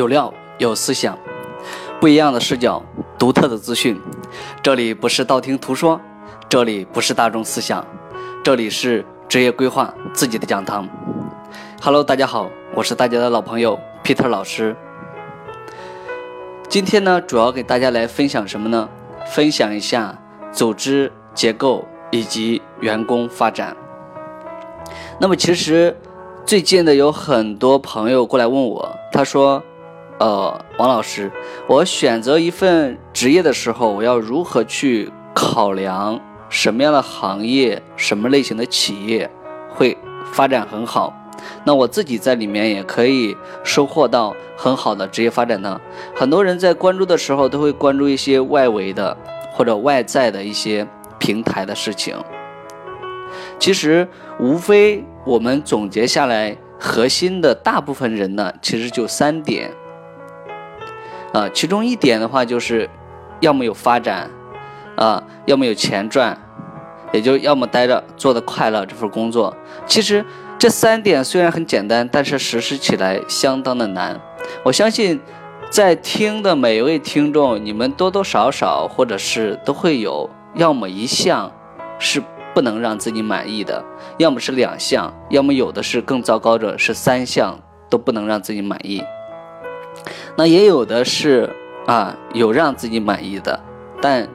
有料有思想，不一样的视角，独特的资讯。这里不是道听途说，这里不是大众思想，这里是职业规划自己的讲堂。Hello，大家好，我是大家的老朋友 Peter 老师。今天呢，主要给大家来分享什么呢？分享一下组织结构以及员工发展。那么其实。最近的有很多朋友过来问我，他说：“呃，王老师，我选择一份职业的时候，我要如何去考量什么样的行业、什么类型的企业会发展很好？那我自己在里面也可以收获到很好的职业发展呢？”很多人在关注的时候都会关注一些外围的或者外在的一些平台的事情，其实无非。我们总结下来，核心的大部分人呢，其实就三点，啊，其中一点的话就是，要么有发展，啊，要么有钱赚，也就要么待着做的快乐这份工作。其实这三点虽然很简单，但是实施起来相当的难。我相信，在听的每一位听众，你们多多少少或者是都会有，要么一项是。不能让自己满意的，要么是两项，要么有的是更糟糕的，是三项都不能让自己满意。那也有的是啊，有让自己满意的，但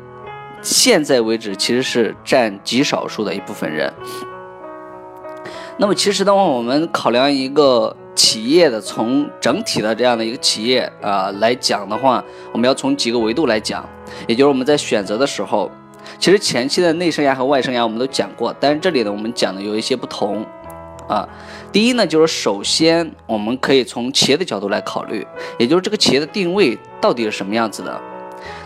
现在为止其实是占极少数的一部分人。那么其实的话，我们考量一个企业的从整体的这样的一个企业啊来讲的话，我们要从几个维度来讲，也就是我们在选择的时候。其实前期的内生涯和外生涯我们都讲过，但是这里呢，我们讲的有一些不同啊。第一呢，就是首先我们可以从企业的角度来考虑，也就是这个企业的定位到底是什么样子的。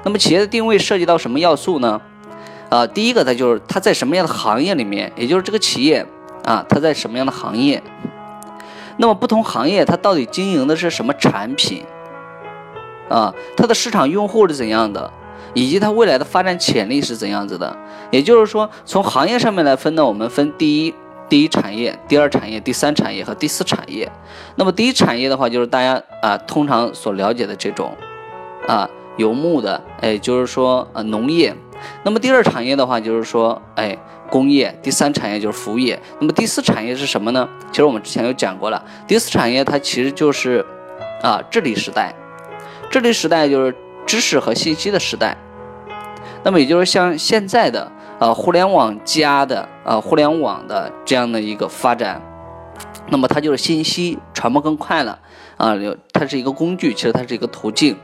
那么企业的定位涉及到什么要素呢？啊，第一个它就是它在什么样的行业里面，也就是这个企业啊，它在什么样的行业。那么不同行业它到底经营的是什么产品啊？它的市场用户是怎样的？以及它未来的发展潜力是怎样子的？也就是说，从行业上面来分呢，我们分第一第一产业、第二产业、第三产业和第四产业。那么第一产业的话，就是大家啊通常所了解的这种啊游牧的，哎，就是说呃农业。那么第二产业的话，就是说哎工业。第三产业就是服务业。那么第四产业是什么呢？其实我们之前有讲过了，第四产业它其实就是啊治理时代。治理时代就是。知识和信息的时代，那么也就是像现在的呃互联网加的呃互联网的这样的一个发展，那么它就是信息传播更快了啊，它是一个工具，其实它是一个途径。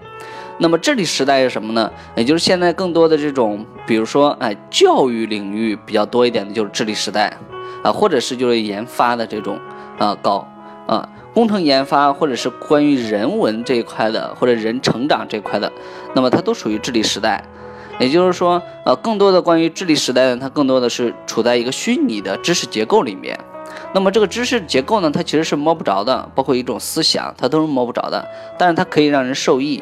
那么智力时代是什么呢？也就是现在更多的这种，比如说哎教育领域比较多一点的就是智力时代啊，或者是就是研发的这种啊高啊。工程研发，或者是关于人文这一块的，或者人成长这一块的，那么它都属于智力时代。也就是说，呃，更多的关于智力时代呢，它更多的是处在一个虚拟的知识结构里面。那么这个知识结构呢，它其实是摸不着的，包括一种思想，它都是摸不着的。但是它可以让人受益，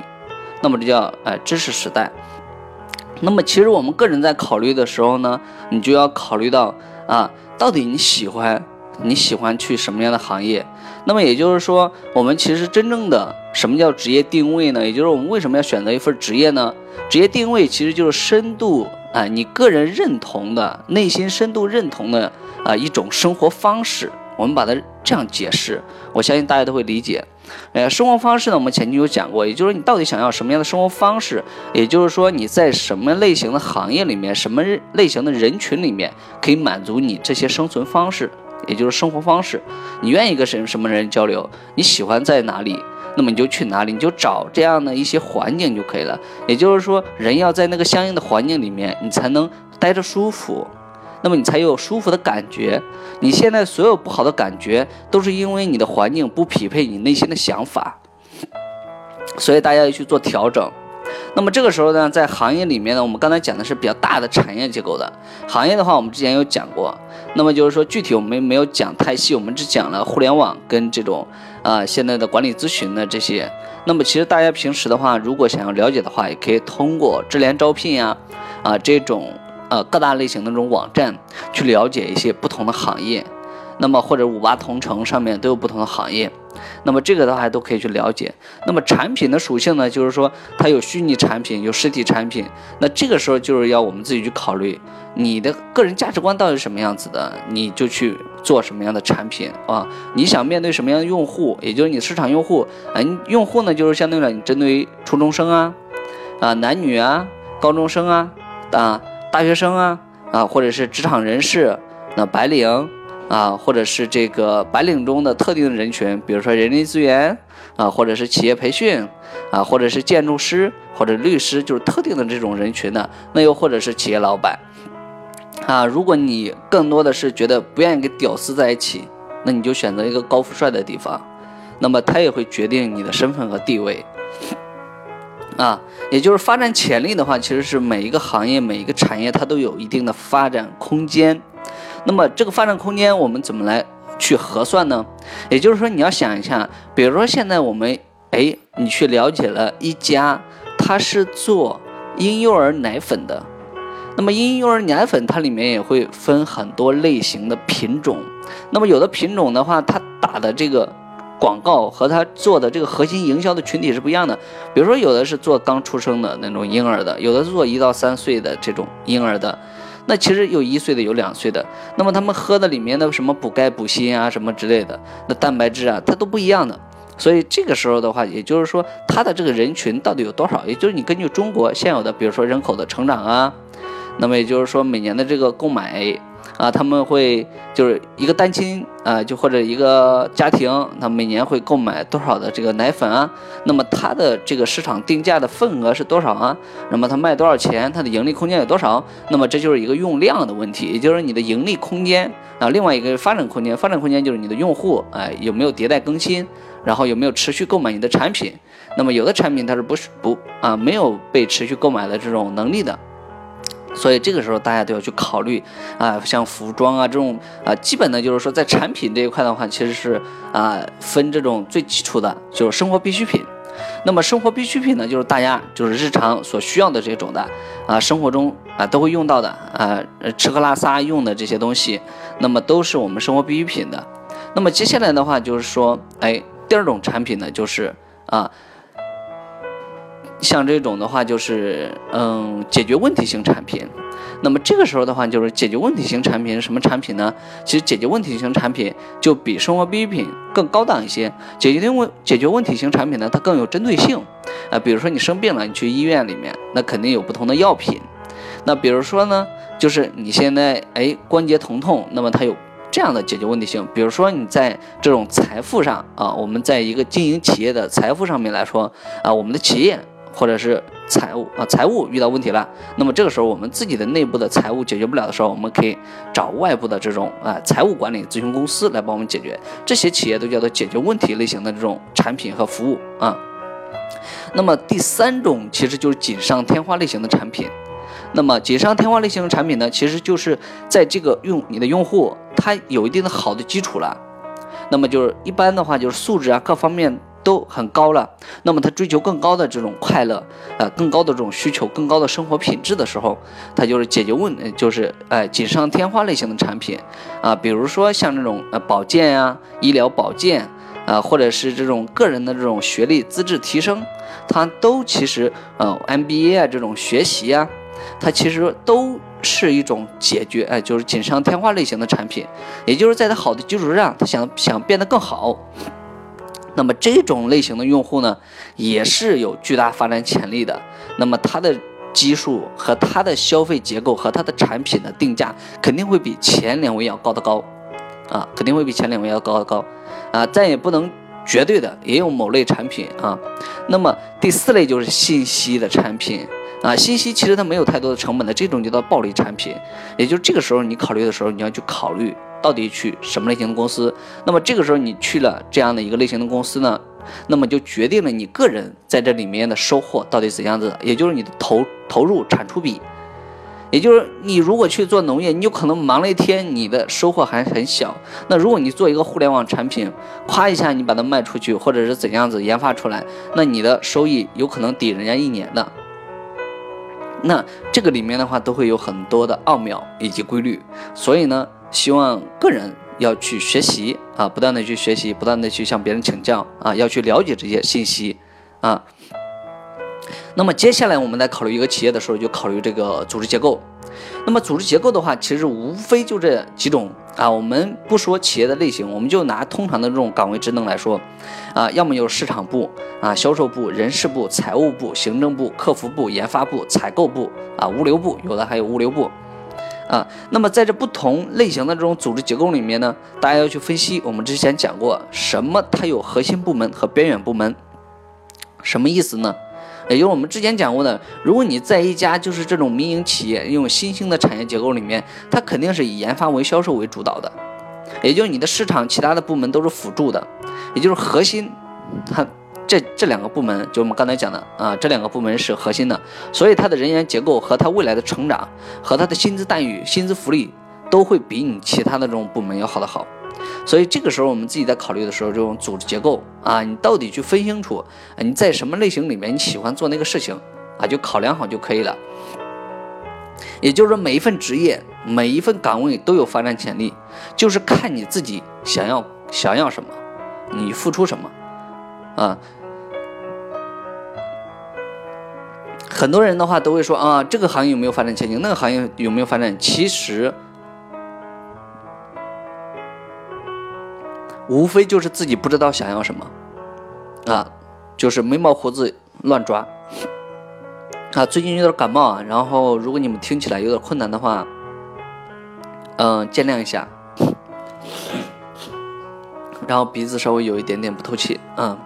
那么这叫呃知识时代。那么其实我们个人在考虑的时候呢，你就要考虑到啊，到底你喜欢。你喜欢去什么样的行业？那么也就是说，我们其实真正的什么叫职业定位呢？也就是我们为什么要选择一份职业呢？职业定位其实就是深度啊，你个人认同的、内心深度认同的啊一种生活方式。我们把它这样解释，我相信大家都会理解。呃，生活方式呢，我们前期有讲过，也就是你到底想要什么样的生活方式？也就是说你在什么类型的行业里面、什么类型的人群里面可以满足你这些生存方式？也就是生活方式，你愿意跟什什么人交流？你喜欢在哪里？那么你就去哪里？你就找这样的一些环境就可以了。也就是说，人要在那个相应的环境里面，你才能待着舒服，那么你才有舒服的感觉。你现在所有不好的感觉，都是因为你的环境不匹配你内心的想法，所以大家要去做调整。那么这个时候呢，在行业里面呢，我们刚才讲的是比较大的产业结构的行业的话，我们之前有讲过。那么就是说，具体我们没有讲太细，我们只讲了互联网跟这种啊现在的管理咨询的这些。那么其实大家平时的话，如果想要了解的话，也可以通过智联招聘呀啊这种呃各大类型的这种网站去了解一些不同的行业。那么或者五八同城上面都有不同的行业。那么这个的话都可以去了解。那么产品的属性呢，就是说它有虚拟产品，有实体产品。那这个时候就是要我们自己去考虑，你的个人价值观到底是什么样子的，你就去做什么样的产品啊。你想面对什么样的用户，也就是你市场用户啊，用户呢就是相对来你针对于初中生啊，啊男女啊，高中生啊，啊大学生啊，啊或者是职场人士，那白领。啊，或者是这个白领中的特定的人群，比如说人力资源啊，或者是企业培训啊，或者是建筑师或者律师，就是特定的这种人群的。那又或者是企业老板啊，如果你更多的是觉得不愿意跟屌丝在一起，那你就选择一个高富帅的地方，那么他也会决定你的身份和地位啊。也就是发展潜力的话，其实是每一个行业、每一个产业它都有一定的发展空间。那么这个发展空间我们怎么来去核算呢？也就是说，你要想一下，比如说现在我们，哎，你去了解了一家，它是做婴幼儿奶粉的。那么婴幼儿奶粉它里面也会分很多类型的品种。那么有的品种的话，它打的这个广告和它做的这个核心营销的群体是不一样的。比如说有的是做刚出生的那种婴儿的，有的是做一到三岁的这种婴儿的。那其实有一岁的，有两岁的，那么他们喝的里面的什么补钙补锌啊，什么之类的，那蛋白质啊，它都不一样的。所以这个时候的话，也就是说，它的这个人群到底有多少？也就是你根据中国现有的，比如说人口的成长啊，那么也就是说每年的这个购买。啊，他们会就是一个单亲啊，就或者一个家庭，他每年会购买多少的这个奶粉啊？那么它的这个市场定价的份额是多少啊？那么它卖多少钱？它的盈利空间有多少？那么这就是一个用量的问题，也就是你的盈利空间啊。另外一个发展空间，发展空间就是你的用户哎有没有迭代更新，然后有没有持续购买你的产品？那么有的产品它是不是不啊没有被持续购买的这种能力的？所以这个时候大家都要去考虑啊，像服装啊这种啊，基本的就是说在产品这一块的话，其实是啊分这种最基础的，就是生活必需品。那么生活必需品呢，就是大家就是日常所需要的这种的啊，生活中啊都会用到的啊，吃喝拉撒用的这些东西，那么都是我们生活必需品的。那么接下来的话就是说，哎，第二种产品呢，就是啊。像这种的话，就是嗯，解决问题型产品。那么这个时候的话，就是解决问题型产品是什么产品呢？其实解决问题型产品就比生活必需品更高档一些。解决问解决问题型产品呢，它更有针对性啊。比如说你生病了，你去医院里面，那肯定有不同的药品。那比如说呢，就是你现在哎关节疼痛，那么它有这样的解决问题性。比如说你在这种财富上啊，我们在一个经营企业的财富上面来说啊，我们的企业。或者是财务啊，财务遇到问题了，那么这个时候我们自己的内部的财务解决不了的时候，我们可以找外部的这种啊财务管理咨询公司来帮我们解决。这些企业都叫做解决问题类型的这种产品和服务啊。那么第三种其实就是锦上添花类型的产品。那么锦上添花类型的产品呢，其实就是在这个用你的用户他有一定的好的基础了，那么就是一般的话就是素质啊各方面。都很高了，那么他追求更高的这种快乐，呃，更高的这种需求，更高的生活品质的时候，他就是解决问，就是哎锦上添花类型的产品，啊，比如说像这种呃保健呀、医疗保健，啊，或者是这种个人的这种学历资质提升，它都其实呃 MBA 啊这种学习啊，它其实都是一种解决，哎，就是锦上添花类型的产品，也就是在它好的基础上，他想想变得更好。那么这种类型的用户呢，也是有巨大发展潜力的。那么它的基数和它的消费结构和它的产品的定价肯定会比前两位要高得高，啊，肯定会比前两位要高得高，啊，但也不能绝对的，也有某类产品啊。那么第四类就是信息的产品。啊，信息其实它没有太多的成本的，这种就叫暴利产品。也就是这个时候你考虑的时候，你要去考虑到底去什么类型的公司。那么这个时候你去了这样的一个类型的公司呢，那么就决定了你个人在这里面的收获到底怎样子，也就是你的投投入产出比。也就是你如果去做农业，你有可能忙了一天，你的收获还很小。那如果你做一个互联网产品，夸一下你把它卖出去，或者是怎样子研发出来，那你的收益有可能抵人家一年的。那这个里面的话都会有很多的奥妙以及规律，所以呢，希望个人要去学习啊，不断的去学习，不断的去向别人请教啊，要去了解这些信息啊。那么接下来我们在考虑一个企业的时候，就考虑这个组织结构。那么组织结构的话，其实无非就这几种啊。我们不说企业的类型，我们就拿通常的这种岗位职能来说啊，要么有市场部啊、销售部、人事部、财务部、行政部、客服部、研发部、采购部啊、物流部，有的还有物流部啊。那么在这不同类型的这种组织结构里面呢，大家要去分析。我们之前讲过，什么它有核心部门和边缘部门，什么意思呢？也就是我们之前讲过的，如果你在一家就是这种民营企业，用新兴的产业结构里面，它肯定是以研发为销售为主导的，也就是你的市场其他的部门都是辅助的，也就是核心，它这这两个部门，就我们刚才讲的啊，这两个部门是核心的，所以它的人员结构和它未来的成长和它的薪资待遇、薪资福利都会比你其他的这种部门要好得好。所以这个时候，我们自己在考虑的时候，这种组织结构啊，你到底去分清楚，你在什么类型里面你喜欢做那个事情啊，就考量好就可以了。也就是说，每一份职业、每一份岗位都有发展潜力，就是看你自己想要想要什么，你付出什么啊。很多人的话都会说啊，这个行业有没有发展前景？那个行业有没有发展？其实。无非就是自己不知道想要什么，啊，就是眉毛胡子乱抓，啊，最近有点感冒啊，然后如果你们听起来有点困难的话，嗯，见谅一下，然后鼻子稍微有一点点不透气，嗯，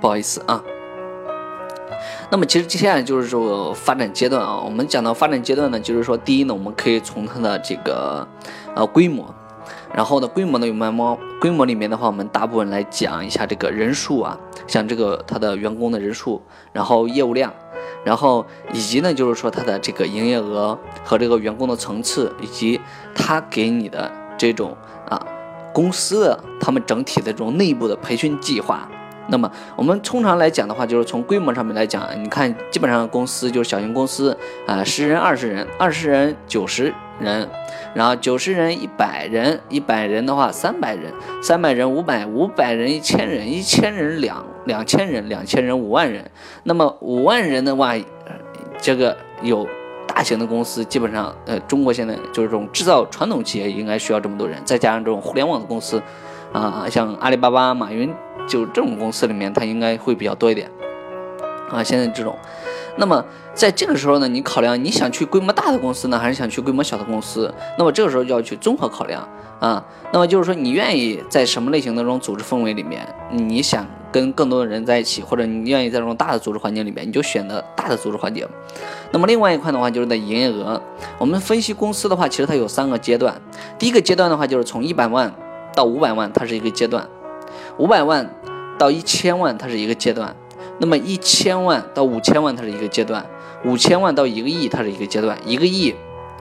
不好意思啊。那么其实接下来就是说发展阶段啊，我们讲到发展阶段呢，就是说第一呢，我们可以从它的这个呃规模。然后呢，规模呢有慢慢，规模里面的话，我们大部分来讲一下这个人数啊，像这个它的员工的人数，然后业务量，然后以及呢就是说它的这个营业额和这个员工的层次，以及它给你的这种啊公司的他们整体的这种内部的培训计划。那么我们通常来讲的话，就是从规模上面来讲，你看基本上公司就是小型公司啊，十人、二十人、二十人、九十人，然后九十人、一百人、一百人的话三百人、三百人五百、五百人一千人、一千人两两千人、两千人五万人。那么五万人的话，这个有大型的公司，基本上呃，中国现在就是这种制造传统企业应该需要这么多人，再加上这种互联网的公司啊，像阿里巴巴、马云。就这种公司里面，它应该会比较多一点啊。现在这种，那么在这个时候呢，你考量你想去规模大的公司呢，还是想去规模小的公司？那么这个时候就要去综合考量啊。那么就是说，你愿意在什么类型的这种组织氛围里面，你想跟更多的人在一起，或者你愿意在这种大的组织环境里面，你就选择大的组织环境。那么另外一块的话，就是在营业额。我们分析公司的话，其实它有三个阶段。第一个阶段的话，就是从一百万到五百万，它是一个阶段；五百万。到一千万，它是一个阶段；那么一千万到五千万，它是一个阶段；五千万到一个亿，它是一个阶段；一个亿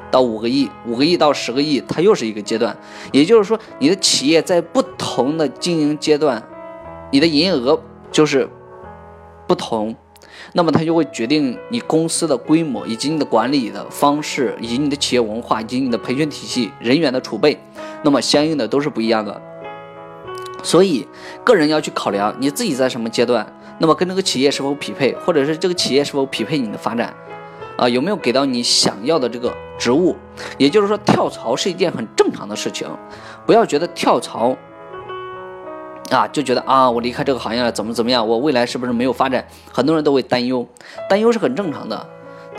到五个亿，五个亿到十个亿，它又是一个阶段。也就是说，你的企业在不同的经营阶段，你的营业额就是不同，那么它就会决定你公司的规模，以及你的管理的方式，以及你的企业文化，以及你的培训体系、人员的储备，那么相应的都是不一样的。所以，个人要去考量你自己在什么阶段，那么跟这个企业是否匹配，或者是这个企业是否匹配你的发展，啊，有没有给到你想要的这个职务？也就是说，跳槽是一件很正常的事情，不要觉得跳槽，啊，就觉得啊，我离开这个行业了，怎么怎么样，我未来是不是没有发展？很多人都会担忧，担忧是很正常的，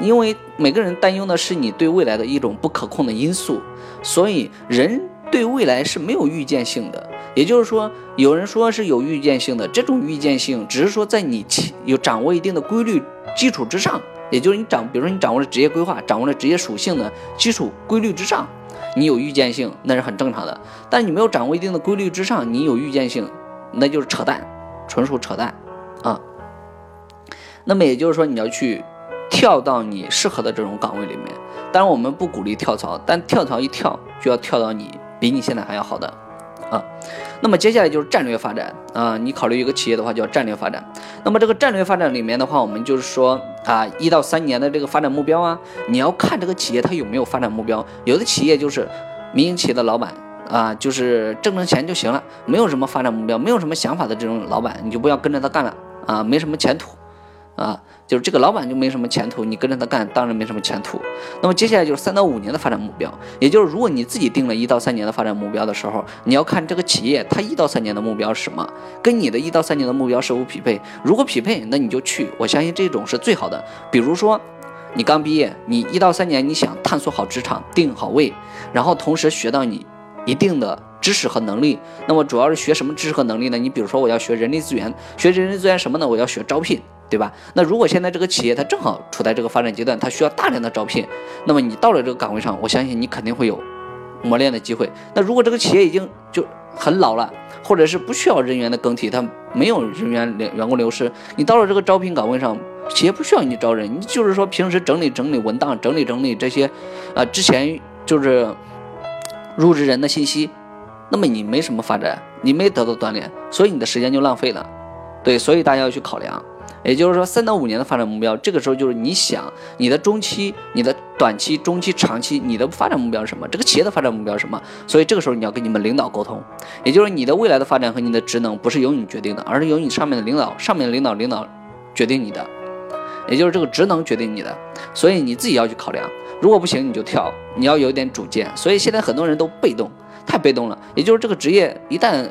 因为每个人担忧的是你对未来的一种不可控的因素，所以人对未来是没有预见性的。也就是说，有人说是有预见性的，这种预见性只是说在你有掌握一定的规律基础之上，也就是你掌，比如说你掌握了职业规划，掌握了职业属性的基础规律之上，你有预见性，那是很正常的。但你没有掌握一定的规律之上，你有预见性，那就是扯淡，纯属扯淡啊。那么也就是说，你要去跳到你适合的这种岗位里面。当然，我们不鼓励跳槽，但跳槽一跳就要跳到你比你现在还要好的。啊，那么接下来就是战略发展啊。你考虑一个企业的话，叫战略发展。那么这个战略发展里面的话，我们就是说啊，一到三年的这个发展目标啊，你要看这个企业它有没有发展目标。有的企业就是民营企业的老板啊，就是挣挣钱就行了，没有什么发展目标，没有什么想法的这种老板，你就不要跟着他干了啊，没什么前途啊。就是这个老板就没什么前途，你跟着他干当然没什么前途。那么接下来就是三到五年的发展目标，也就是如果你自己定了一到三年的发展目标的时候，你要看这个企业它一到三年的目标是什么，跟你的一到三年的目标是否匹配。如果匹配，那你就去，我相信这种是最好的。比如说你刚毕业，你一到三年你想探索好职场，定好位，然后同时学到你一定的知识和能力。那么主要是学什么知识和能力呢？你比如说我要学人力资源，学人力资源什么呢？我要学招聘。对吧？那如果现在这个企业它正好处在这个发展阶段，它需要大量的招聘，那么你到了这个岗位上，我相信你肯定会有磨练的机会。那如果这个企业已经就很老了，或者是不需要人员的更替，它没有人员员工流失，你到了这个招聘岗位上，企业不需要你招人，你就是说平时整理整理文档，整理整理这些，啊，之前就是入职人的信息，那么你没什么发展，你没得到锻炼，所以你的时间就浪费了。对，所以大家要去考量。也就是说，三到五年的发展目标，这个时候就是你想你的中期、你的短期、中期、长期，你的发展目标是什么？这个企业的发展目标是什么？所以这个时候你要跟你们领导沟通，也就是你的未来的发展和你的职能不是由你决定的，而是由你上面的领导、上面的领导、领导决定你的，也就是这个职能决定你的。所以你自己要去考量，如果不行你就跳，你要有点主见。所以现在很多人都被动，太被动了。也就是这个职业一旦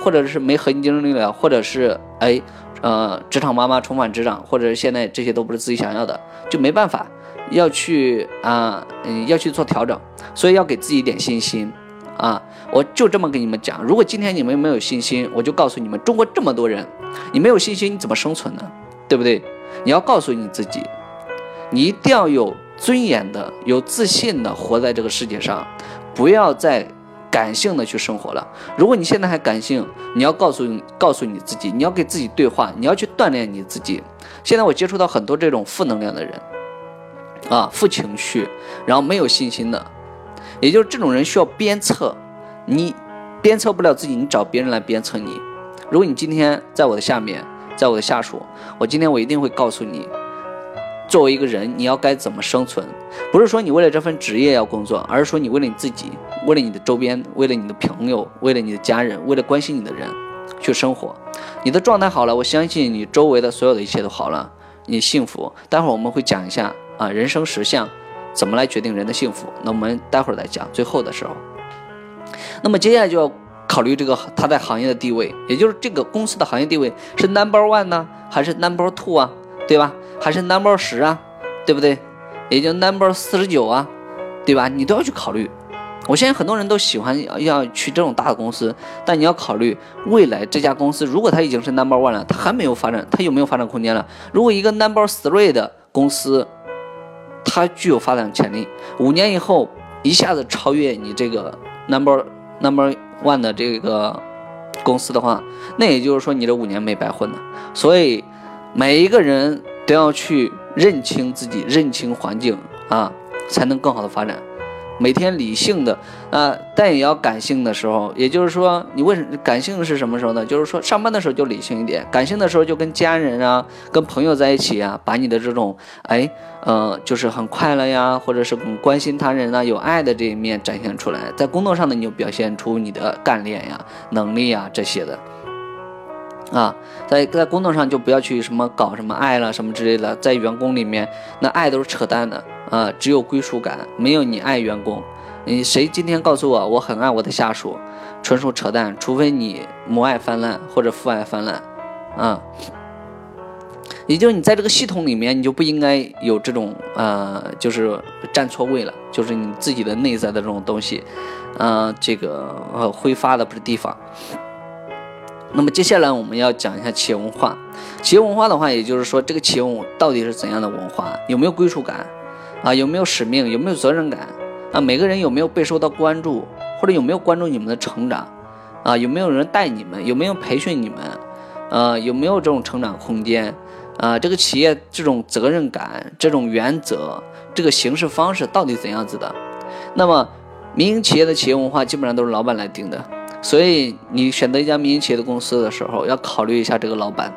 或者是没核心竞争力了，或者是哎。呃，职场妈妈重返职场，或者现在这些都不是自己想要的，就没办法，要去啊，嗯，要去做调整，所以要给自己一点信心啊！我就这么跟你们讲，如果今天你们没有信心，我就告诉你们，中国这么多人，你没有信心，你怎么生存呢？对不对？你要告诉你自己，你一定要有尊严的、有自信的活在这个世界上，不要再。感性的去生活了。如果你现在还感性，你要告诉告诉你自己，你要给自己对话，你要去锻炼你自己。现在我接触到很多这种负能量的人，啊，负情绪，然后没有信心的，也就是这种人需要鞭策。你鞭策不了自己，你找别人来鞭策你。如果你今天在我的下面，在我的下属，我今天我一定会告诉你。作为一个人，你要该怎么生存？不是说你为了这份职业要工作，而是说你为了你自己，为了你的周边，为了你的朋友，为了你的家人，为了关心你的人去生活。你的状态好了，我相信你周围的所有的一切都好了，你幸福。待会儿我们会讲一下啊，人生实相怎么来决定人的幸福。那我们待会儿再讲。最后的时候，那么接下来就要考虑这个他在行业的地位，也就是这个公司的行业地位是 number one 呢，还是 number two 啊？对吧？还是 number 十啊，对不对？也就 number 四十九啊，对吧？你都要去考虑。我相信很多人都喜欢要去这种大的公司，但你要考虑未来这家公司，如果它已经是 number one 了，它还没有发展，它有没有发展空间了？如果一个 number three 的公司，它具有发展潜力，五年以后一下子超越你这个 number number one 的这个公司的话，那也就是说你这五年没白混了。所以。每一个人都要去认清自己，认清环境啊，才能更好的发展。每天理性的啊，但也要感性的时候。也就是说，你为什感性是什么时候呢？就是说上班的时候就理性一点，感性的时候就跟家人啊、跟朋友在一起啊，把你的这种哎，呃，就是很快乐呀，或者是关心他人啊、有爱的这一面展现出来。在工作上呢，你就表现出你的干练呀、能力呀这些的。啊，在在工作上就不要去什么搞什么爱了什么之类的，在员工里面那爱都是扯淡的啊，只有归属感，没有你爱员工。你谁今天告诉我我很爱我的下属，纯属扯淡，除非你母爱泛滥或者父爱泛滥，啊，也就是你在这个系统里面，你就不应该有这种呃，就是站错位了，就是你自己的内在的这种东西，呃，这个呃挥发的不是地方。那么接下来我们要讲一下企业文化。企业文化的话，也就是说这个企业到底是怎样的文化？有没有归属感？啊，有没有使命？有没有责任感？啊，每个人有没有被受到关注？或者有没有关注你们的成长？啊，有没有人带你们？有没有培训你们？呃，有没有这种成长空间？啊，这个企业这种责任感、这种原则、这个行事方式到底怎样子的？那么民营企业的企业文化基本上都是老板来定的。所以你选择一家民营企业的公司的时候，要考虑一下这个老板，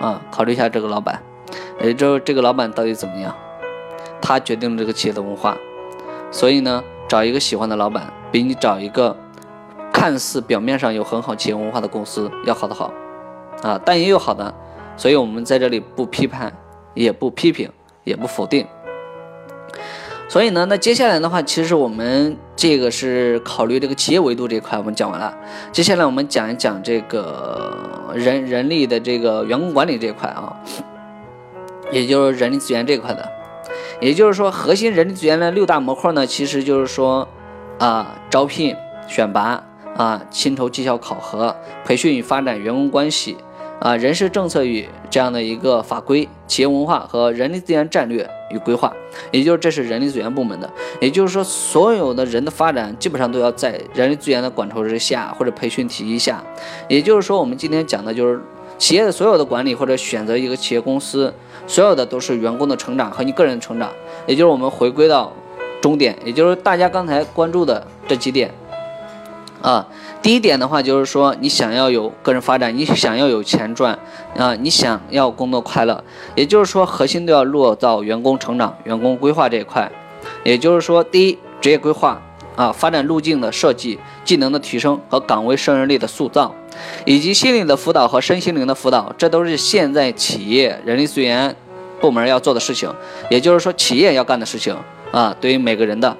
啊，考虑一下这个老板，也就是这个老板到底怎么样，他决定了这个企业的文化。所以呢，找一个喜欢的老板，比你找一个看似表面上有很好企业文化的公司要好得好，啊，但也有好的，所以我们在这里不批判，也不批评，也不否定。所以呢，那接下来的话，其实我们这个是考虑这个企业维度这一块，我们讲完了。接下来我们讲一讲这个人人力的这个员工管理这一块啊，也就是人力资源这一块的。也就是说，核心人力资源的六大模块呢，其实就是说啊，招聘、选拔啊，薪酬绩效考核、培训与发展员工关系。啊，人事政策与这样的一个法规、企业文化和人力资源战略与规划，也就是这是人力资源部门的。也就是说，所有的人的发展基本上都要在人力资源的管筹之下或者培训体系下。也就是说，我们今天讲的就是企业的所有的管理或者选择一个企业公司，所有的都是员工的成长和你个人的成长。也就是我们回归到终点，也就是大家刚才关注的这几点。啊，第一点的话就是说，你想要有个人发展，你想要有钱赚，啊，你想要工作快乐，也就是说，核心都要落到员工成长、员工规划这一块。也就是说，第一，职业规划啊，发展路径的设计、技能的提升和岗位胜任力的塑造，以及心理的辅导和身心灵的辅导，这都是现在企业人力资源部门要做的事情，也就是说，企业要干的事情啊，对于每个人的。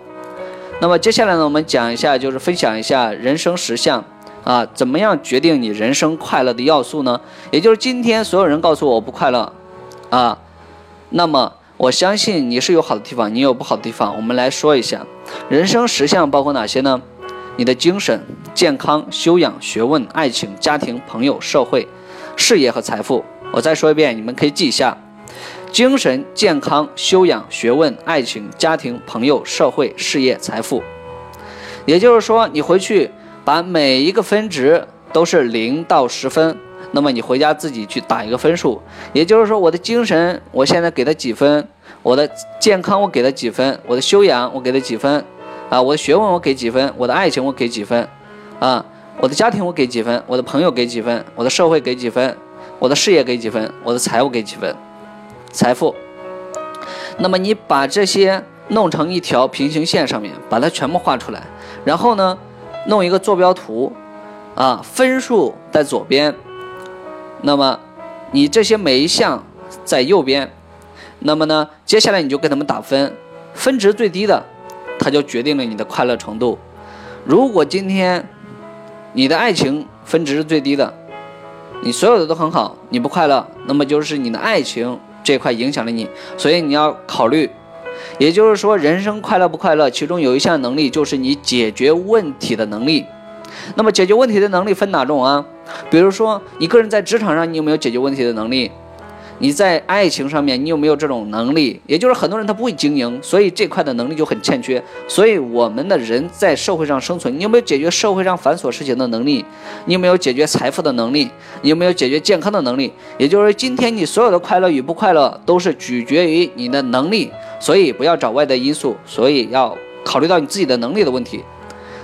那么接下来呢，我们讲一下，就是分享一下人生实相啊，怎么样决定你人生快乐的要素呢？也就是今天所有人告诉我不快乐，啊，那么我相信你是有好的地方，你有不好的地方。我们来说一下，人生实相包括哪些呢？你的精神、健康、修养、学问、爱情、家庭、朋友、社会、事业和财富。我再说一遍，你们可以记一下。精神健康、修养、学问、爱情、家庭、朋友、社会、事业、财富，也就是说，你回去把每一个分值都是零到十分，那么你回家自己去打一个分数。也就是说，我的精神我现在给他几分，我的健康我给他几分，我的修养我给他几分，啊，我的学问我给几分，我的爱情我给几分，啊，我的家庭我给几分，我的朋友给几分，我的社会给几分，我的事业给几分，我的财务给几分。财富，那么你把这些弄成一条平行线上面，把它全部画出来，然后呢，弄一个坐标图，啊，分数在左边，那么你这些每一项在右边，那么呢，接下来你就给他们打分，分值最低的，它就决定了你的快乐程度。如果今天你的爱情分值是最低的，你所有的都很好，你不快乐，那么就是你的爱情。这块影响了你，所以你要考虑，也就是说，人生快乐不快乐，其中有一项能力就是你解决问题的能力。那么解决问题的能力分哪种啊？比如说，你个人在职场上，你有没有解决问题的能力？你在爱情上面，你有没有这种能力？也就是很多人他不会经营，所以这块的能力就很欠缺。所以我们的人在社会上生存，你有没有解决社会上繁琐事情的能力？你有没有解决财富的能力？你有没有解决健康的能力？也就是今天你所有的快乐与不快乐，都是取决于你的能力。所以不要找外在因素，所以要考虑到你自己的能力的问题。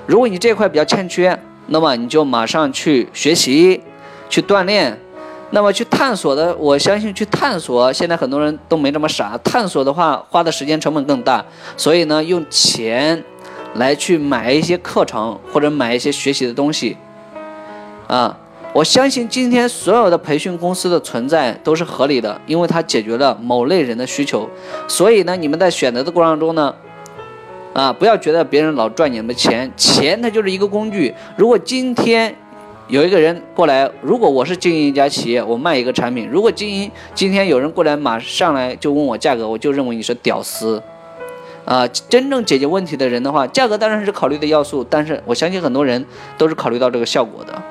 如果你这块比较欠缺，那么你就马上去学习，去锻炼。那么去探索的，我相信去探索，现在很多人都没这么傻。探索的话，花的时间成本更大，所以呢，用钱来去买一些课程或者买一些学习的东西，啊，我相信今天所有的培训公司的存在都是合理的，因为它解决了某类人的需求。所以呢，你们在选择的过程中呢，啊，不要觉得别人老赚你们的钱，钱它就是一个工具。如果今天。有一个人过来，如果我是经营一家企业，我卖一个产品，如果经营今天有人过来，马上来就问我价格，我就认为你是屌丝，啊，真正解决问题的人的话，价格当然是考虑的要素，但是我相信很多人都是考虑到这个效果的。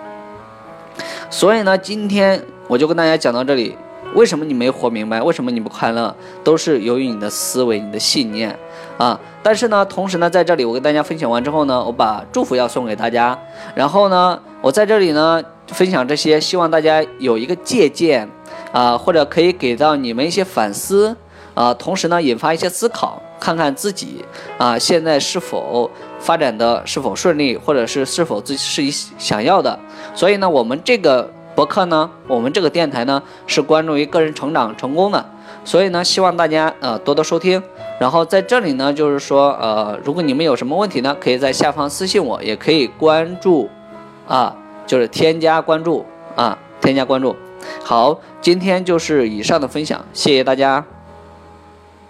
所以呢，今天我就跟大家讲到这里，为什么你没活明白？为什么你不快乐？都是由于你的思维、你的信念。啊，但是呢，同时呢，在这里我跟大家分享完之后呢，我把祝福要送给大家，然后呢，我在这里呢分享这些，希望大家有一个借鉴，啊，或者可以给到你们一些反思，啊，同时呢引发一些思考，看看自己啊现在是否发展的是否顺利，或者是是否自己是想要的。所以呢，我们这个博客呢，我们这个电台呢是关注于个人成长成功的，所以呢，希望大家呃多多收听。然后在这里呢，就是说，呃，如果你们有什么问题呢，可以在下方私信我，也可以关注啊，就是添加关注啊，添加关注。好，今天就是以上的分享，谢谢大家。